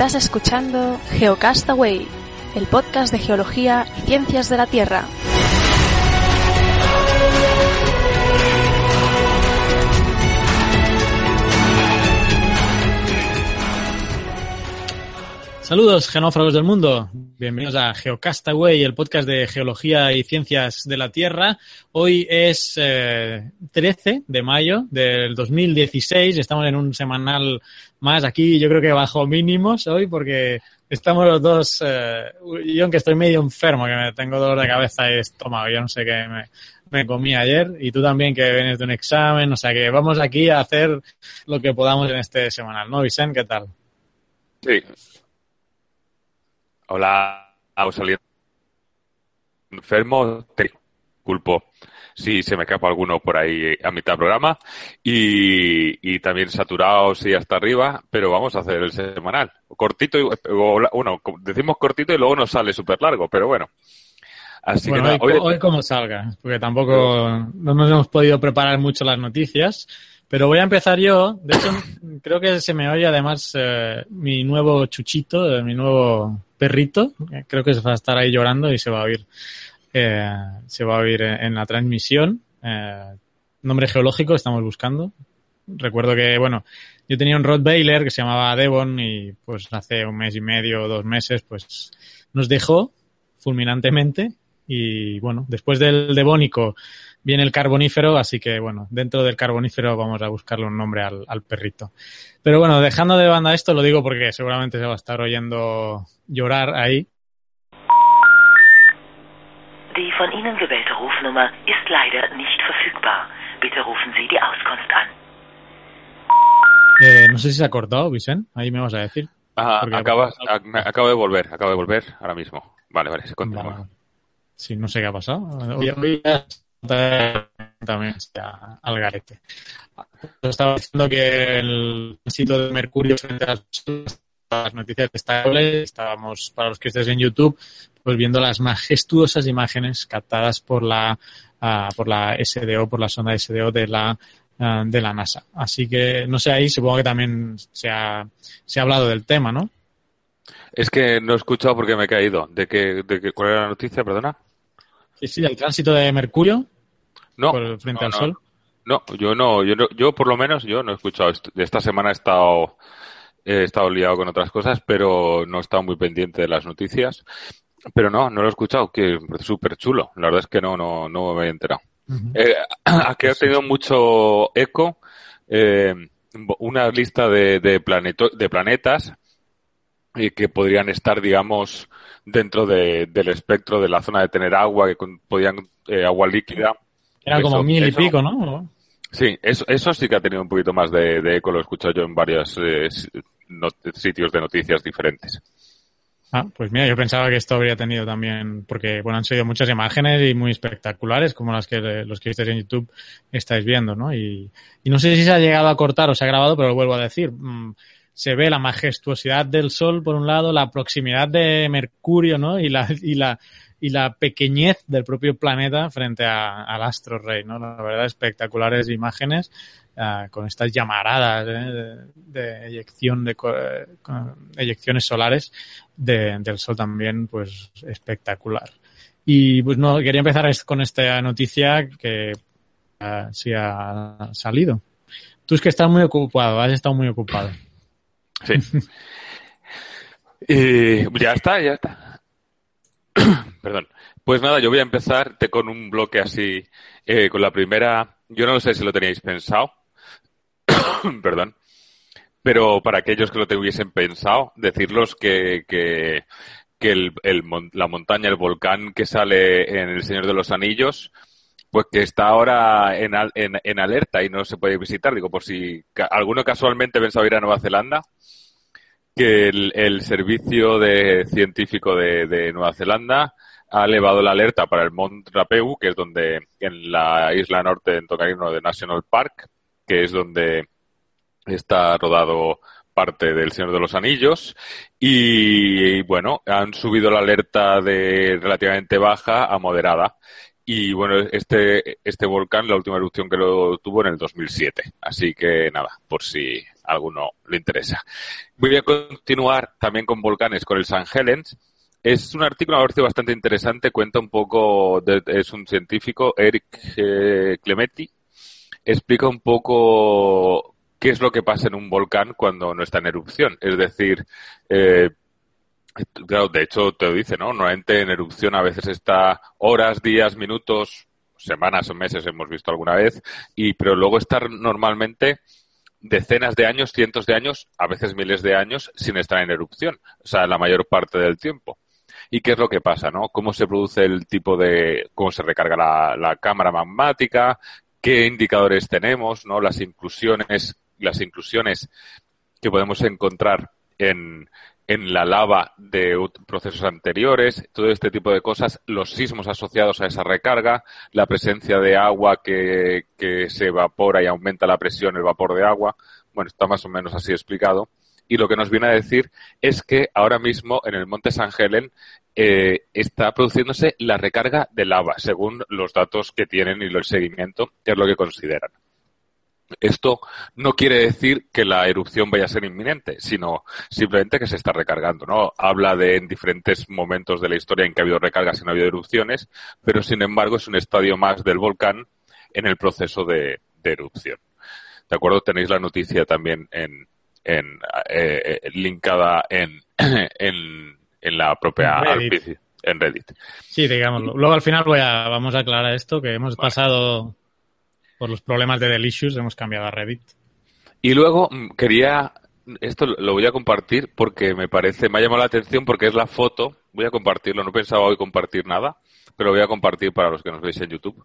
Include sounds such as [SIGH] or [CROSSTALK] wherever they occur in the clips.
Estás escuchando Geocastaway, el podcast de geología y ciencias de la Tierra. Saludos, genófragos del mundo. Bienvenidos a Geocastaway, el podcast de geología y ciencias de la Tierra. Hoy es eh, 13 de mayo del 2016. Estamos en un semanal más aquí, yo creo que bajo mínimos hoy, porque estamos los dos. Eh, yo, aunque estoy medio enfermo, que me tengo dolor de cabeza y estómago, yo no sé qué me, comí ayer. Y tú también, que vienes de un examen. O sea que vamos aquí a hacer lo que podamos en este semanal, ¿no, Vicente? ¿Qué tal? Sí, Hola, salir enfermo, te culpo si se me escapa alguno por ahí a mitad del programa y, y también saturados y hasta arriba, pero vamos a hacer el semanal. Cortito, y, o, bueno, decimos cortito y luego nos sale súper largo, pero bueno. Así bueno, que nada, hoy, hoy- hoy como salga, porque tampoco no nos hemos podido preparar mucho las noticias, pero voy a empezar yo. De hecho, creo que se me oye además eh, mi nuevo chuchito, eh, mi nuevo perrito. Creo que se va a estar ahí llorando y se va a oír, eh, se va a oír en, la transmisión. Eh, nombre geológico estamos buscando. Recuerdo que, bueno, yo tenía un Rottweiler que se llamaba Devon y pues hace un mes y medio o dos meses pues nos dejó fulminantemente y bueno, después del devónico viene el carbonífero, así que bueno, dentro del carbonífero vamos a buscarle un nombre al, al perrito. Pero bueno, dejando de banda esto, lo digo porque seguramente se va a estar oyendo llorar ahí. Die von Ihnen gewählte Rufnummer ist leider nicht verfügbar. Bitte rufen Sie die Auskunft an. Eh, no sé si se ha cortado, Vicente, ahí me vas a decir. Porque- acabas- ac- me- acabo de volver, acabo de volver ahora mismo. Vale, vale, se continúa. Vale. Sí, no sé qué ha pasado. Hoy, hoy también está al garete. Estaba diciendo que el tránsito de Mercurio frente a las noticias destacables, estábamos, para los que estéis en YouTube, pues viendo las majestuosas imágenes captadas por la, ah, por la SDO, por la sonda SDO de la, ah, de la NASA. Así que, no sé, ahí supongo que también se ha, se ha hablado del tema, ¿no? Es que no he escuchado porque me he caído. ¿De qué, de qué, ¿Cuál era la noticia? Perdona. Sí, sí, el tránsito de Mercurio No, por frente no, al no. Sol. No, yo no, yo no, yo por lo menos yo no he escuchado. Est- Esta semana he estado, he estado liado con otras cosas, pero no he estado muy pendiente de las noticias. Pero no, no lo he escuchado, que es súper chulo. La verdad es que no, no, no me he enterado. Eh, [CLEARS THROAT] aquí ha tenido mucho eco eh, una lista de, de, planeto- de planetas eh, que podrían estar, digamos, dentro de- del espectro de la zona de tener agua, que con- podían eh, agua líquida. Era como Eso- mil y eso- pico, ¿no? Sí, eso, eso sí que ha tenido un poquito más de, de eco, lo he escuchado yo en varios eh, sitios de noticias diferentes. Ah, pues mira, yo pensaba que esto habría tenido también, porque bueno, han sido muchas imágenes y muy espectaculares, como las que los que estáis en YouTube estáis viendo, ¿no? Y, y no sé si se ha llegado a cortar o se ha grabado, pero lo vuelvo a decir. mm, se ve la majestuosidad del Sol, por un lado, la proximidad de Mercurio, ¿no? Y la, y la, y la pequeñez del propio planeta frente al astro rey, ¿no? La verdad, espectaculares imágenes con estas llamaradas ¿eh? de, de eyección de eh, eyecciones solares de- del Sol también, pues espectacular. Y pues no, quería empezar con esta noticia que sí ha salido. Tú es que estás muy ocupado, has estado muy ocupado. Sí. Y ya está, ya está. [COUGHS] Perdón. Pues nada, yo voy a empezar con un bloque así, eh, con la primera. Yo no sé si lo teníais pensado. [COUGHS] Perdón. Pero para aquellos que lo tuviesen pensado, decirlos que, que, que el, la montaña, el volcán que sale en El Señor de los Anillos, pues que está ahora en, en, en alerta y no se puede visitar. Digo, por si ca- alguno casualmente pensaba ir a Nueva Zelanda, que el, servicio de científico de, de Nueva Zelanda ha elevado la alerta para el Mont Rapeu, que es donde, en la isla norte en Tocarino de National Park, que es donde está rodado parte del Señor de los Anillos y, bueno, han subido la alerta de relativamente baja a moderada y bueno, este, este volcán, la última erupción que lo tuvo en el 2007. Así que nada, por si a alguno le interesa. Voy a continuar también con volcanes, con el San Helens. Es un artículo, me ha parecido bastante interesante, cuenta un poco, de- es un científico, Eric eh, Clementi, explica un poco qué es lo que pasa en un volcán cuando no está en erupción. Es decir, eh, claro, de hecho te lo dice, ¿no? Normalmente en erupción a veces está horas, días, minutos, semanas o meses hemos visto alguna vez, y pero luego estar normalmente decenas de años, cientos de años, a veces miles de años sin estar en erupción, o sea, la mayor parte del tiempo. ¿Y qué es lo que pasa, no? ¿Cómo se produce el tipo de, cómo se recarga la, la cámara magmática? ¿Qué indicadores tenemos, no? Las inclusiones, las inclusiones que podemos encontrar en, en la lava de procesos anteriores, todo este tipo de cosas, los sismos asociados a esa recarga, la presencia de agua que, que se evapora y aumenta la presión, el vapor de agua. Bueno, está más o menos así explicado. Y lo que nos viene a decir es que ahora mismo en el Monte San Helen eh, está produciéndose la recarga de lava, según los datos que tienen y el seguimiento, que es lo que consideran. Esto no quiere decir que la erupción vaya a ser inminente, sino simplemente que se está recargando, ¿no? Habla de en diferentes momentos de la historia en que ha habido recargas y no ha habido erupciones, pero sin embargo es un estadio más del volcán en el proceso de, de erupción. ¿De acuerdo? Tenéis la noticia también en, en eh, eh, linkada en, [CLEARS THROAT] en, en la propia En Reddit. En Reddit. Sí, digámoslo. Luego al final voy a, vamos a aclarar esto, que hemos pasado por los problemas de Delicious, hemos cambiado a Reddit. Y luego mm, quería, esto lo voy a compartir porque me parece, me ha llamado la atención porque es la foto, voy a compartirlo, no pensaba hoy compartir nada, pero lo voy a compartir para los que nos veis en YouTube.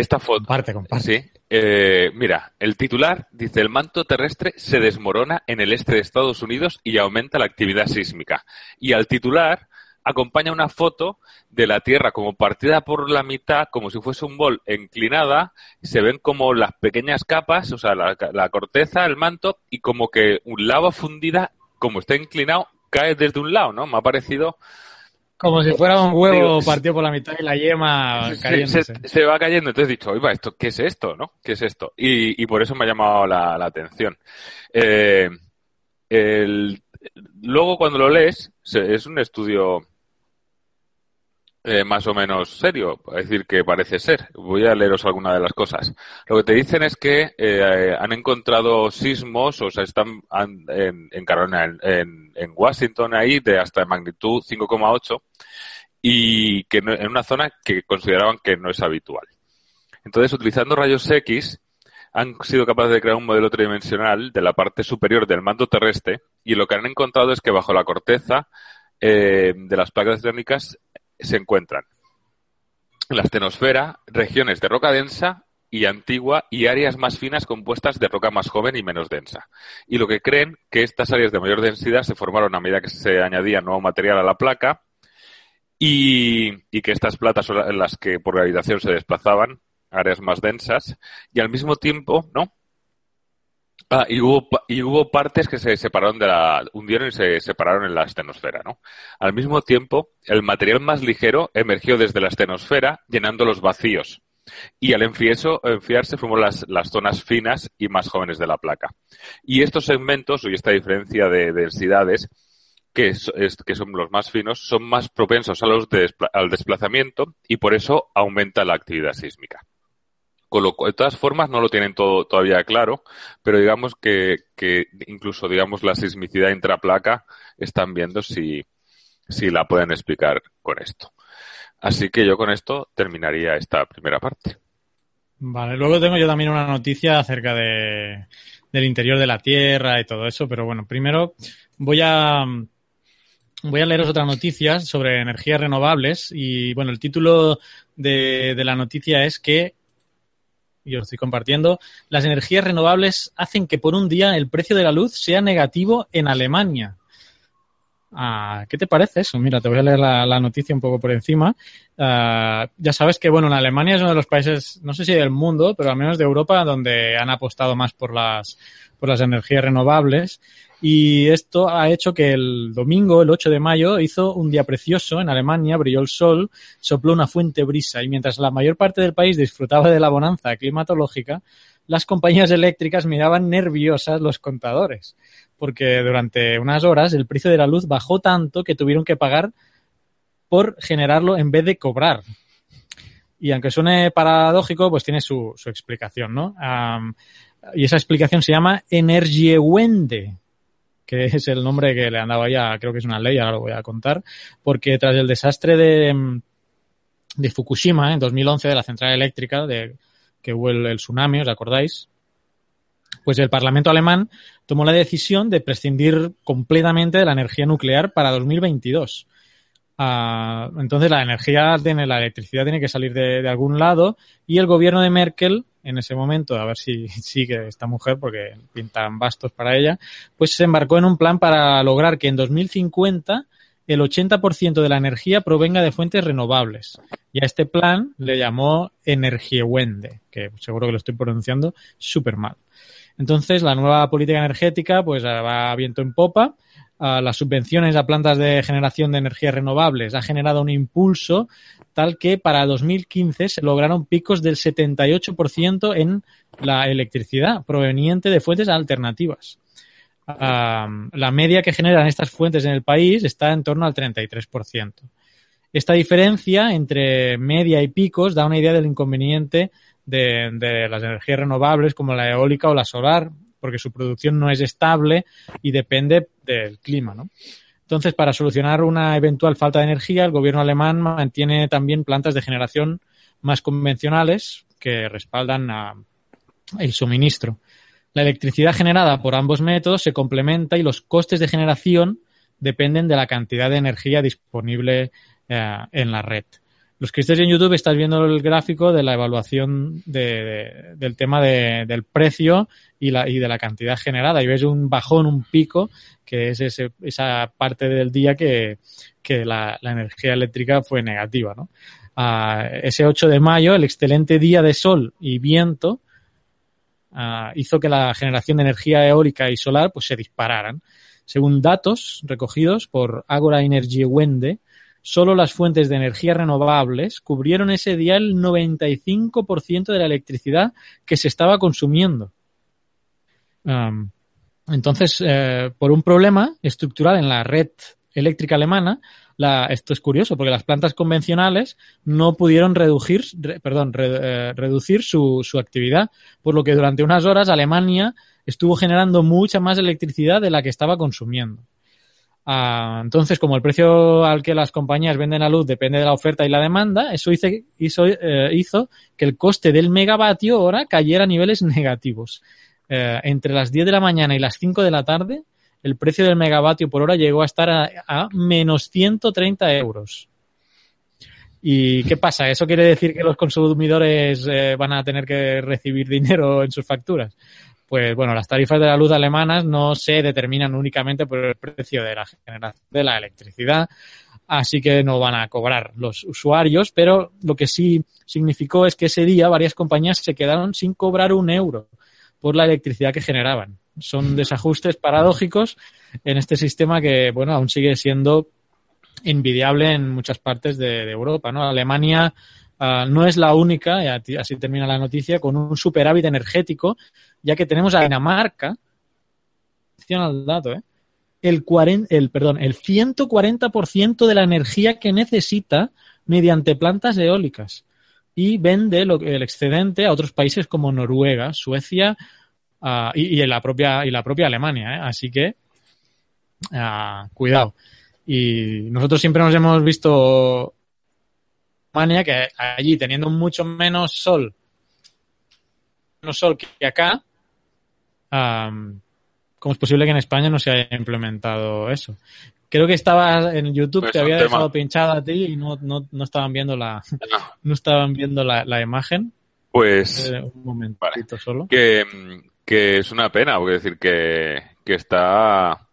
Esta foto, Comparte, comparte. sí, eh, mira, el titular dice, el manto terrestre se desmorona en el este de Estados Unidos y aumenta la actividad sísmica. Y al titular acompaña una foto de la Tierra como partida por la mitad, como si fuese un bol inclinada, se ven como las pequeñas capas, o sea, la, la corteza, el manto, y como que un lava fundida, como está inclinado, cae desde un lado, ¿no? Me ha parecido... Como si fuera un huevo partido por la mitad y la yema se, cayéndose. se- se va cayendo. Entonces he dicho, oiga, ¿esto, ¿qué es esto? ¿no? ¿Qué es esto? Y, y por eso me ha llamado la, la atención. Eh, el- luego, cuando lo lees, es un estudio eh, más o menos serio, es decir, que parece ser. Voy a leeros alguna de las cosas. Lo que te dicen es que eh, han encontrado sismos, o sea, están han- en, en Carolina, en, en- Washington, ahí, de hasta magnitud 5,8, y que no- en una zona que consideraban que no es habitual. Entonces, utilizando rayos X, han sido capaces de crear un modelo tridimensional de la parte superior del manto terrestre y lo que han encontrado es que bajo la corteza eh, de las placas tectónicas se encuentran la astenosfera, regiones de roca densa y antigua y áreas más finas compuestas de roca más joven y menos densa. Y lo que creen que estas áreas de mayor densidad se formaron a medida que se añadía nuevo material a la placa y, y que estas platas son las que por gravitación se desplazaban, áreas más densas, y al mismo tiempo, ¿no? Ah, y hubo, y hubo partes que se separaron de la, hundieron y se separaron en la astenosfera, ¿no? Al mismo tiempo, el material más ligero emergió desde la astenosfera, llenando los vacíos. Y al enfriarse, enfriarse formó las, las zonas finas y más jóvenes de la placa. Y estos segmentos, y esta diferencia de densidades, que, que son los más finos, son más propensos a los de al desplazamiento y por eso aumenta la actividad sísmica. Con lo cual, de todas formas, no lo tienen todo todavía claro, pero digamos que, incluso digamos la sismicidad intraplaca están viendo si, si la pueden explicar con esto. Así que yo con esto terminaría esta primera parte. Vale, luego tengo yo también una noticia acerca de, del interior de la Tierra y todo eso, pero bueno, primero voy a voy a leeros otras noticias sobre energías renovables y bueno, el título de, de la noticia es que y os estoy compartiendo, las energías renovables hacen que por un día el precio de la luz sea negativo en Alemania. Ah, ¿Qué te parece eso? Mira, te voy a leer la, la noticia un poco por encima. Ah, ya sabes que, bueno, en Alemania es uno de los países, no sé si del mundo, pero al menos de Europa, donde han apostado más por las, por las energías renovables. Y esto ha hecho que el domingo, el 8 de mayo, hizo un día precioso en Alemania, brilló el sol, sopló una fuente brisa y mientras la mayor parte del país disfrutaba de la bonanza climatológica, las compañías eléctricas miraban nerviosas los contadores, porque durante unas horas el precio de la luz bajó tanto que tuvieron que pagar por generarlo en vez de cobrar. Y aunque suene paradójico, pues tiene su, explicación, ¿no? Y esa explicación se llama Energiewende, que es el nombre que le han dado ya, creo que es una ley, ahora lo voy a contar, porque tras el desastre de, mm, Fukushima en 2011, de la central eléctrica, de, que hubo el, tsunami, ¿os acordáis? Pues el Parlamento alemán tomó la decisión de prescindir completamente de la energía nuclear para 2022. Ah, entonces la energía, la electricidad tiene que salir de algún lado y el gobierno de Merkel en ese momento, a ver si sigue esta mujer porque pintan bastos para ella, pues se embarcó en un plan para lograr que en 2050 el 80% de la energía provenga de fuentes renovables. Y a este plan le llamó Energiewende, que seguro que lo estoy pronunciando súper mal. Entonces, la nueva política energética pues va a viento en popa. Uh, las subvenciones a plantas de generación de energías renovables ha generado un impulso tal que para 2015 se lograron picos del 78% en la electricidad proveniente de fuentes alternativas. La media que generan estas fuentes en el país está en torno al 33%. Esta diferencia entre media y picos da una idea del inconveniente de, de las energías renovables como la eólica o la solar, porque su producción no es estable y depende del clima, ¿no? Entonces, para solucionar una eventual falta de energía, el gobierno alemán mantiene también plantas de generación más convencionales que respaldan a el suministro. La electricidad generada por ambos métodos se complementa y los costes de generación dependen de la cantidad de energía disponible eh, en la red. Los que estéis en YouTube estás viendo el gráfico de la evaluación de, de, del tema de, del precio y, la, y de la cantidad generada. Y ves un bajón, un pico, que es ese, esa parte del día que, la, energía eléctrica fue negativa. ¿no? Uh, ese 8 de mayo, el excelente día de sol y viento uh, hizo que la generación de energía eólica y solar pues, se dispararan. Según datos recogidos por Agora Energy Wende, solo las fuentes de energía renovables cubrieron ese día el 95% de la electricidad que se estaba consumiendo. Um, entonces, eh, por un problema estructural en la red eléctrica alemana, la, esto es curioso porque las plantas convencionales no pudieron reducir, re, perdón, re, eh, reducir su actividad, por lo que durante unas horas Alemania estuvo generando mucha más electricidad de la que estaba consumiendo. Uh, entonces, como el precio al que las compañías venden la luz depende de la oferta y la demanda, eso hizo, hizo, eh, hizo que el coste del megavatio hora cayera a niveles [LAUGHS] negativos. Eh, entre las 10 de la mañana y las 5 de la tarde, el precio del megavatio por hora llegó a estar a, a menos 130 euros. ¿Y qué pasa? ¿Eso quiere decir que los consumidores eh, van a tener que recibir dinero en sus facturas? Pues bueno, las tarifas de la luz alemanas no se determinan únicamente por el precio de la generación de la electricidad, así que no van a cobrar los usuarios, pero lo que sí significó es que ese día varias compañías se quedaron sin cobrar un euro por la electricidad que generaban. Son desajustes paradójicos en este sistema que, bueno, aún sigue siendo envidiable en muchas partes de, de Europa, ¿no? Alemania Uh, no es la única, y así termina la noticia, con un superávit energético, ya que tenemos a Dinamarca, atención al dato, ¿eh? el, 40, el, perdón, el 140% de la energía que necesita mediante plantas eólicas y vende lo, el excedente a otros países como Noruega, Suecia uh, y, y, la propia, y la propia Alemania. ¿eh? Así que, uh, cuidado. Y nosotros siempre nos hemos visto Alemania, que allí teniendo mucho menos sol, menos sol que acá, um, ¿cómo es posible que en España no se haya implementado eso? Creo que estaba en YouTube, pues te había dejado pinchado a ti y no, no, no estaban viendo la, no. [LAUGHS] no estaban viendo la, la imagen. Pues. Eh, un momentito vale. solo. Que, que es una pena, porque decir que, que está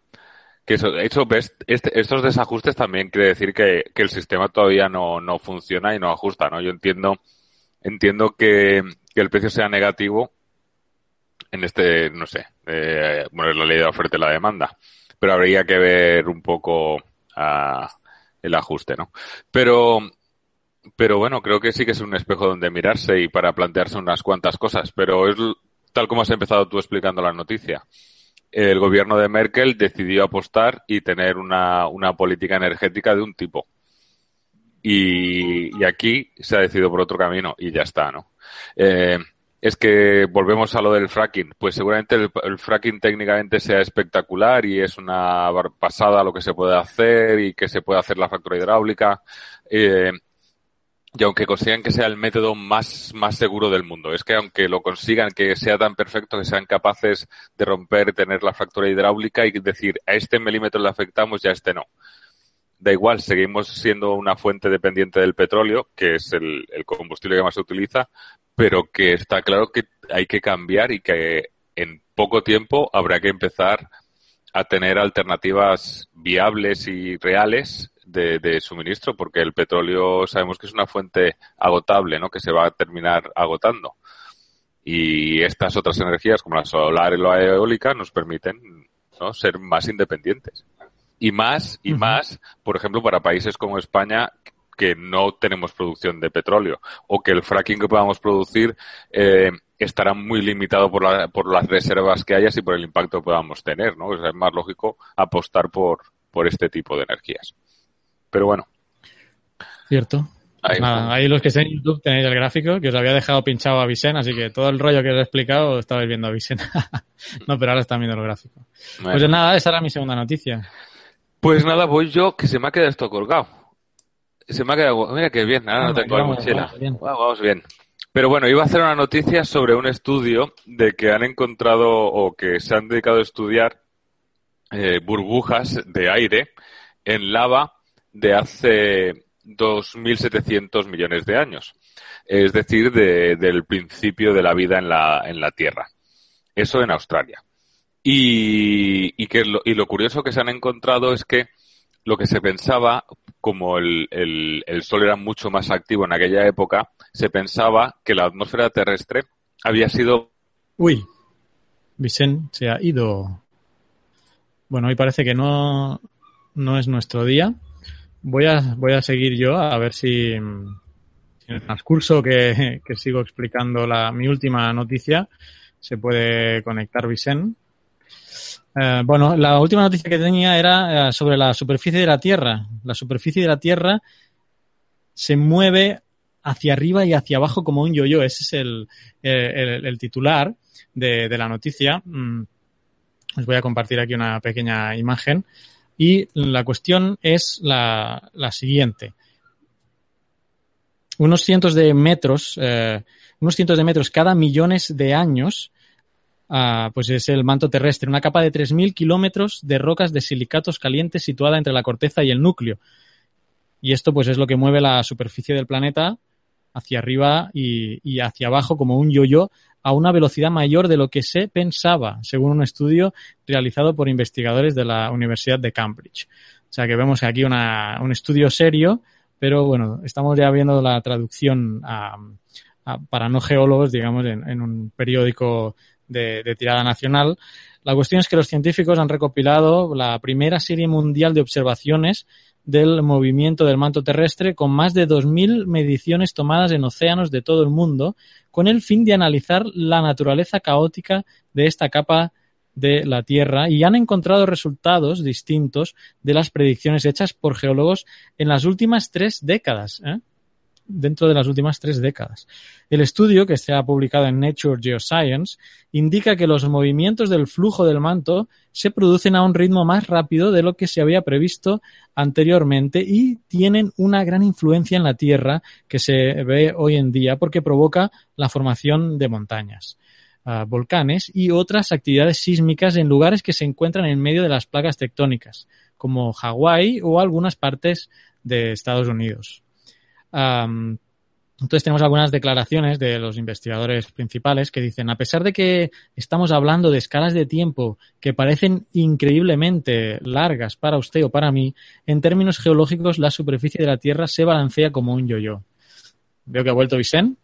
que eso, hecho, este, estos desajustes también quiere decir que, que el sistema todavía no, no, funciona y no ajusta, ¿no? Yo entiendo, entiendo que, que el precio sea negativo en este, no sé, eh, bueno, es la ley de oferta y la demanda, pero habría que ver un poco uh, el ajuste, ¿no? Pero, pero bueno, creo que sí que es un espejo donde mirarse y para plantearse unas cuantas cosas, pero es tal como has empezado tú explicando la noticia. El gobierno de Merkel decidió apostar y tener una, una política energética de un tipo. Y, y, aquí se ha decidido por otro camino y ya está, ¿no? Eh, es que volvemos a lo del fracking. Pues seguramente el, fracking técnicamente sea espectacular y es una pasada lo que se puede hacer y que se puede hacer la fractura hidráulica. Eh, y aunque consigan que sea el método más, más seguro del mundo, es que aunque lo consigan que sea tan perfecto que sean capaces de romper, tener la fractura hidráulica y decir a este milímetro le afectamos y a este no. Da igual, seguimos siendo una fuente dependiente del petróleo, que es el, combustible que más se utiliza, pero que está claro que hay que cambiar y que en poco tiempo habrá que empezar a tener alternativas viables y reales de, de, suministro, porque el petróleo sabemos que es una fuente agotable, ¿no? Que se va a terminar agotando. Y estas otras energías, como la solar y la eólica, nos permiten ¿no? ser más independientes. Y más, y uh -huh. más, por ejemplo, para países como España, que no tenemos producción de petróleo, o que el fracking que podamos producir eh, estará muy limitado por, la, por las reservas que hayas y por el impacto que podamos tener, ¿no? O sea, es más lógico apostar por, por este tipo de energías. Pero bueno. Cierto. Pues ahí, nada, ahí los que estén en YouTube tenéis el gráfico que os había dejado pinchado a Vicen, así que todo el rollo que os he explicado estabais viendo a Vicen. [LAUGHS] no, pero ahora están viendo el gráfico. Bueno. Pues nada, esa era mi segunda noticia. Pues nada, voy yo, que se me ha quedado esto colgado. Se me ha quedado, mira que bien, ahora no, no tengo la mochila. Vamos bien. Wow, vamos bien. Pero bueno, iba a hacer una noticia sobre un estudio de que han encontrado o que se han dedicado a estudiar eh, burbujas de aire en lava de hace 2.700 millones de años, es decir, de, del principio de la vida en la, en la Tierra. Eso en Australia. Y, que lo, y lo curioso que se han encontrado es que lo que se pensaba, como el, el, el, Sol era mucho más activo en aquella época, se pensaba que la atmósfera terrestre había sido... Uy, Vicen se ha ido. Bueno, hoy parece que no, no es nuestro día voy a, voy a seguir yo a ver si, si en el transcurso que, que sigo explicando la, mi última noticia se puede conectar Vicen. Eh, bueno, la última noticia que tenía era eh, sobre la superficie de la Tierra. La superficie de la Tierra se mueve hacia arriba y hacia abajo como un yo-yo. Ese es el, el titular de, la noticia. Mm, os voy a compartir aquí una pequeña imagen. Y la cuestión es la, siguiente. Unos cientos de metros, eh, unos cientos de metros cada millones de años, uh, pues es el manto terrestre, una capa de 3.000 kilómetros de rocas de silicatos calientes situada entre la corteza y el núcleo. Y esto pues es lo que mueve la superficie del planeta hacia arriba y, hacia abajo como un yo-yo a una velocidad mayor de lo que se pensaba, según un estudio realizado por investigadores de la Universidad de Cambridge. O sea que vemos aquí una, un estudio serio, pero bueno, estamos ya viendo la traducción para no geólogos, digamos, en un periódico de, de tirada nacional. La cuestión es que los científicos han recopilado la primera serie mundial de observaciones del movimiento del manto terrestre con más de 2.000 mediciones tomadas en océanos de todo el mundo con el fin de analizar la naturaleza caótica de esta capa de la Tierra y han encontrado resultados distintos de las predicciones hechas por geólogos en las últimas tres décadas. ¿eh? Dentro de las últimas tres décadas. El estudio, que se ha publicado en Nature Geoscience, indica que los movimientos del flujo del manto se producen a un ritmo más rápido de lo que se había previsto anteriormente y tienen una gran influencia en la Tierra que se ve hoy en día porque provoca la formación de montañas. Uh, volcanes y otras actividades sísmicas en lugares que se encuentran en medio de las placas tectónicas, como Hawái o algunas partes de Estados Unidos. Um, entonces tenemos algunas declaraciones de los investigadores principales que dicen, a pesar de que estamos hablando de escalas de tiempo que parecen increíblemente largas para usted o para mí, en términos geológicos la superficie de la Tierra se balancea como un yo-yo. Veo que ha vuelto Vicen.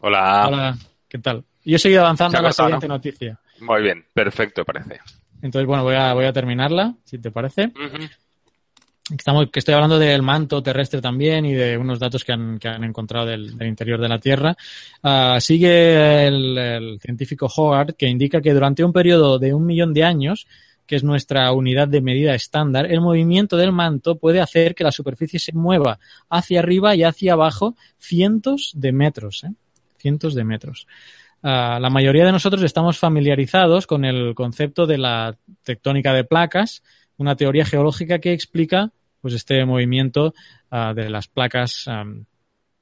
Hola. Hola, ¿qué tal? Yo he seguido avanzando a la siguiente ¿no? noticia. Muy bien, perfecto, parece. Entonces, bueno, voy a, voy a terminarla, si te parece. Uh -huh. Estamos, que estoy hablando del manto terrestre también y de unos datos que han, que han encontrado del, del interior de la Tierra. Ah, sigue el, el científico Hogarth que indica que durante un periodo de un millón de años, que es nuestra unidad de medida estándar, el movimiento del manto puede hacer que la superficie se mueva hacia arriba y hacia abajo cientos de metros, ¿eh? cientos de metros. Ah, la mayoría de nosotros estamos familiarizados con el concepto de la tectónica de placas, una teoría geológica que explica pues este movimiento ah, de las placas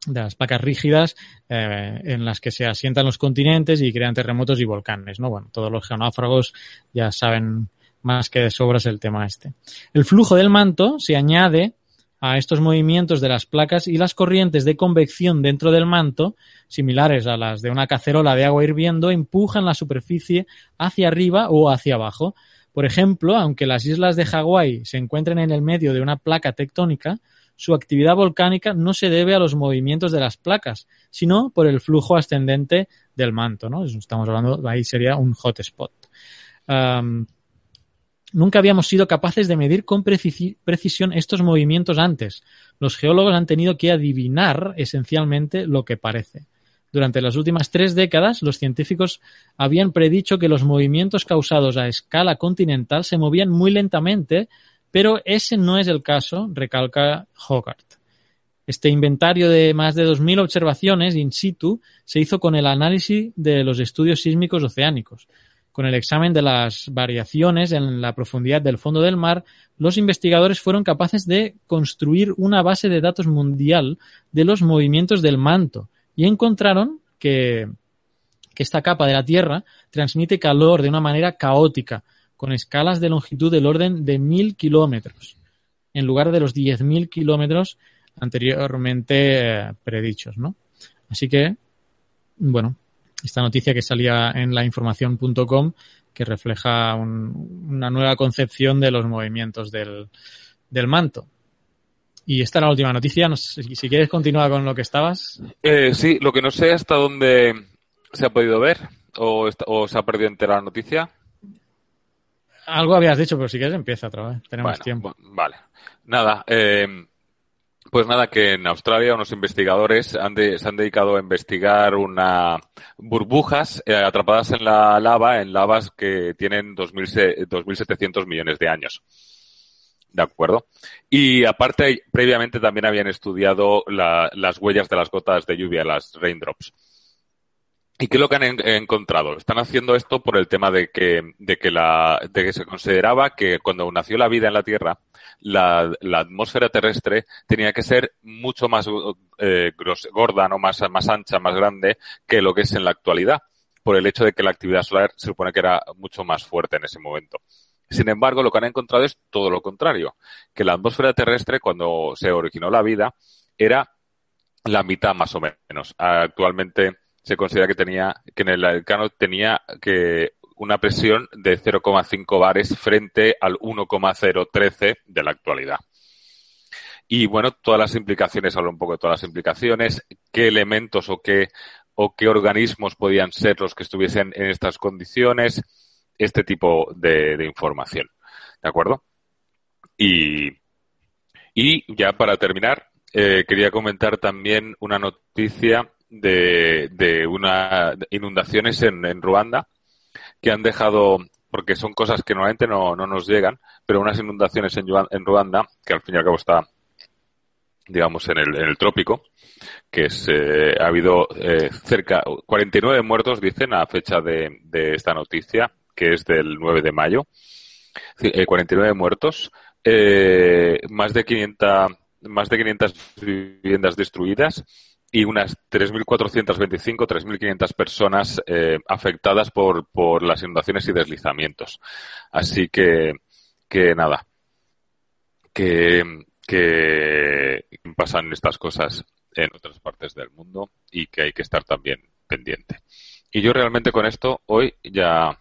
de las placas rígidas eh, en las que se asientan los continentes y crean terremotos y volcanes, ¿no? Bueno, todos los geonáfragos ya saben más que de sobras el tema este. El flujo del manto se añade a estos movimientos de las placas y las corrientes de convección dentro del manto, similares a las de una cacerola de agua hirviendo, empujan la superficie hacia arriba o hacia abajo. Por ejemplo, aunque las islas de Hawái se encuentren en el medio de una placa tectónica, su actividad volcánica no se debe a los movimientos de las placas, sino por el flujo ascendente del manto. Estamos hablando, ahí sería un hotspot. Um, nunca habíamos sido capaces de medir con precis precisión estos movimientos antes. Los geólogos han tenido que adivinar esencialmente lo que parece. Durante las últimas tres décadas, los científicos habían predicho que los movimientos causados a escala continental se movían muy lentamente, pero ese no es el caso, recalca Hogarth. Este inventario de más de 2.000 observaciones in situ se hizo con el análisis de los estudios sísmicos oceánicos. Con el examen de las variaciones en la profundidad del fondo del mar, los investigadores fueron capaces de construir una base de datos mundial de los movimientos del manto y encontraron que, que esta capa de la Tierra transmite calor de una manera caótica, con escalas de longitud del orden de mil kilómetros, en lugar de los 10.000 kilómetros anteriormente eh, predichos, ¿no? Así que, bueno, esta noticia que salía en lainformación.com que refleja un, una nueva concepción de los movimientos del, del, manto. Y esta es la última noticia. No sé, si quieres continuar con lo que estabas. Eh, sí, lo que no sé hasta dónde se ha podido ver o, está, o se ha perdido entera la noticia. Algo habías dicho, pero si quieres empieza otra vez. Tenemos bueno, tiempo. Vale. Nada, eh, pues nada, que en Australia unos investigadores han de, se han dedicado a investigar una burbujas eh, atrapadas en la lava, en lavas que tienen 2.700 millones de años. ¿De acuerdo? Y aparte, previamente también habían estudiado la, las huellas de las gotas de lluvia, las raindrops. ¿Y qué es lo que han en encontrado? Están haciendo esto por el tema de que, de que, se consideraba que cuando nació la vida en la Tierra, la, atmósfera terrestre tenía que ser mucho más eh, gros, gorda, no más ancha, más grande que lo que es en la actualidad, por el hecho de que la actividad solar se supone que era mucho más fuerte en ese momento. Sin embargo, lo que han encontrado es todo lo contrario, que la atmósfera terrestre, cuando se originó la vida, era la mitad más o menos. Actualmente se considera que tenía, que en el Arcano tenía que una presión de 0,5 bares frente al 1,013 de la actualidad. Y bueno, todas las implicaciones, hablo un poco de todas las implicaciones, qué elementos o qué, o qué organismos podían ser los que estuviesen en estas condiciones, este tipo de, información. ¿De acuerdo? Y, y ya para terminar, eh, quería comentar también una noticia de, de una inundaciones en, en Ruanda que han dejado, porque son cosas que normalmente no, no nos llegan, pero unas inundaciones en, en, Ruanda, que al fin y al cabo está, digamos, en el, en el trópico, que es, eh, ha habido eh, cerca, 49 muertos, dicen, a fecha de, de esta noticia, que es del 9 de mayo. Eh, 49 muertos, eh, más de 500, más de 500 viviendas destruidas y unas 3.425, 3.500 personas eh, afectadas por, por las inundaciones y deslizamientos. Así que, que nada, que, que pasan estas cosas en otras partes del mundo y que hay que estar también pendiente. Y yo realmente con esto hoy ya,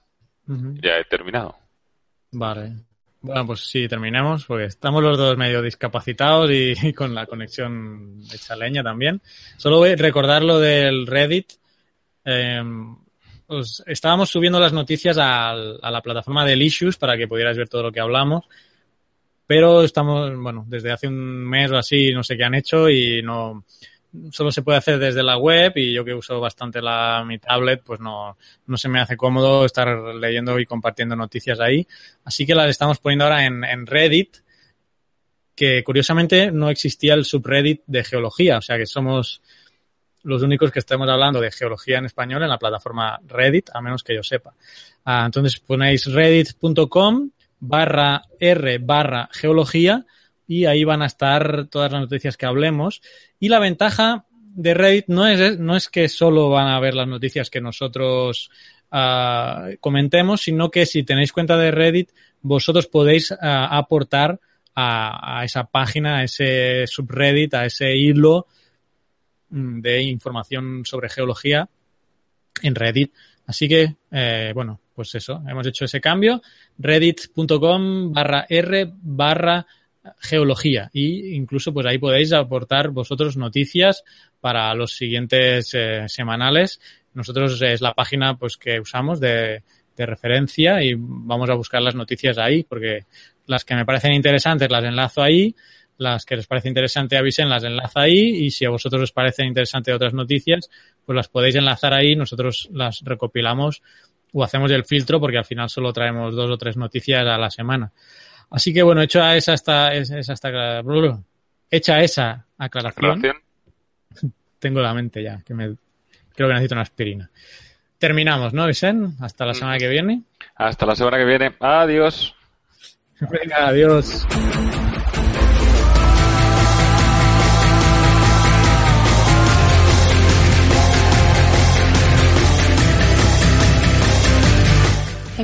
uh -huh. ya he terminado. Vale. Bueno, pues sí, terminemos, porque estamos los dos medio discapacitados y, y con la conexión hecha leña también. Solo voy a recordar lo del Reddit. Eh, pues estábamos subiendo las noticias a, a, la plataforma del Issues para que pudieras ver todo lo que hablamos. pero estamos, bueno, desde hace un mes o así no sé qué han hecho y no, solo se puede hacer desde la web y yo que uso bastante la, mi tablet, pues no, no se me hace cómodo estar leyendo y compartiendo noticias ahí. Así que las estamos poniendo ahora en, en Reddit, que curiosamente no existía el subreddit de geología, o sea que somos los únicos que estemos hablando de geología en español en la plataforma Reddit, a menos que yo sepa. Ah, entonces ponéis reddit.com barra R barra geología y ahí van a estar todas las noticias que hablemos. Y la ventaja de Reddit no es, no es que solo van a ver las noticias que nosotros uh, comentemos, sino que si tenéis cuenta de Reddit, vosotros podéis uh, aportar a, a, esa página, a ese subreddit, a ese hilo mm, de información sobre geología en Reddit. Así que, eh, bueno, pues eso, hemos hecho ese cambio. Reddit.com barra R barra geología y incluso pues ahí podéis aportar vosotros noticias para los siguientes eh, semanales. Nosotros es la página pues que usamos de, referencia y vamos a buscar las noticias ahí porque las que me parecen interesantes las enlazo ahí, las que les parece interesante avisen las enlazo ahí y si a vosotros os parecen interesantes otras noticias pues las podéis enlazar ahí, nosotros las recopilamos o hacemos el filtro porque al final solo traemos dos o tres noticias a la semana. Así que bueno, hecho esa esta, esa esta, hecha esa aclaración, [LAUGHS] tengo la mente ya, que me, creo que necesito una aspirina. Terminamos, ¿no, Vicen? Hasta la semana que viene. Hasta la semana que viene. Adiós. [LAUGHS] Venga, adiós.